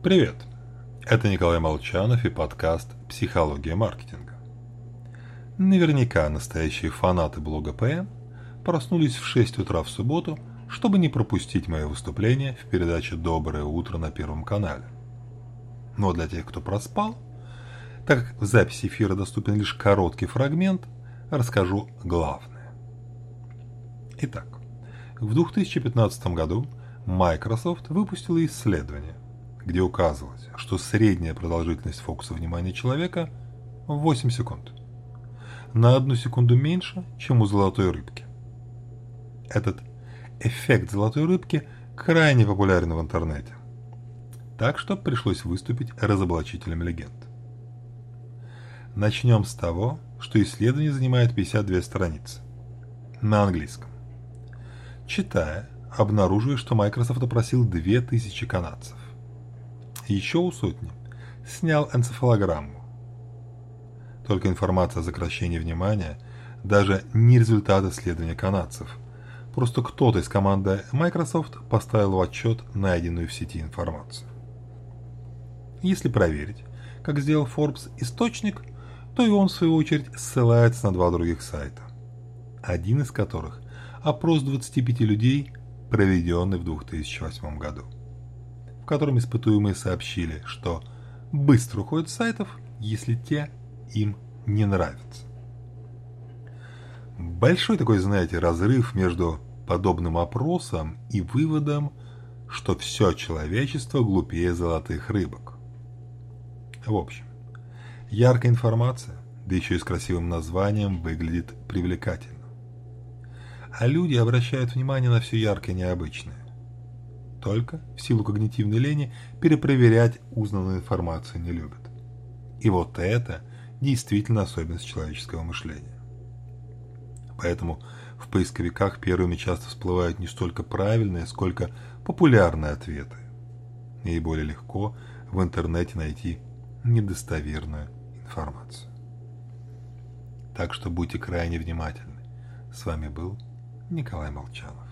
Привет! Это Николай Молчанов и подкаст «Психология маркетинга». Наверняка настоящие фанаты блога ПМ проснулись в 6 утра в субботу, чтобы не пропустить мое выступление в передаче «Доброе утро» на Первом канале. Но для тех, кто проспал, так как в записи эфира доступен лишь короткий фрагмент, расскажу главное. Итак, в 2015 году Microsoft выпустила исследование – где указывалось, что средняя продолжительность фокуса внимания человека 8 секунд. На одну секунду меньше, чем у золотой рыбки. Этот эффект золотой рыбки крайне популярен в интернете. Так что пришлось выступить разоблачителем легенд. Начнем с того, что исследование занимает 52 страницы. На английском. Читая, обнаруживаю, что Microsoft опросил 2000 канадцев еще у сотни, снял энцефалограмму. Только информация о сокращении внимания, даже не результат исследования канадцев. Просто кто-то из команды Microsoft поставил в отчет найденную в сети информацию. Если проверить, как сделал Forbes источник, то и он в свою очередь ссылается на два других сайта. Один из которых – опрос 25 людей, проведенный в 2008 году котором испытуемые сообщили, что быстро уходят с сайтов, если те им не нравятся. Большой такой, знаете, разрыв между подобным опросом и выводом, что все человечество глупее золотых рыбок. В общем, яркая информация, да еще и с красивым названием, выглядит привлекательно. А люди обращают внимание на все яркое и необычное только, в силу когнитивной лени, перепроверять узнанную информацию не любят. И вот это действительно особенность человеческого мышления. Поэтому в поисковиках первыми часто всплывают не столько правильные, сколько популярные ответы. И более легко в интернете найти недостоверную информацию. Так что будьте крайне внимательны. С вами был Николай Молчанов.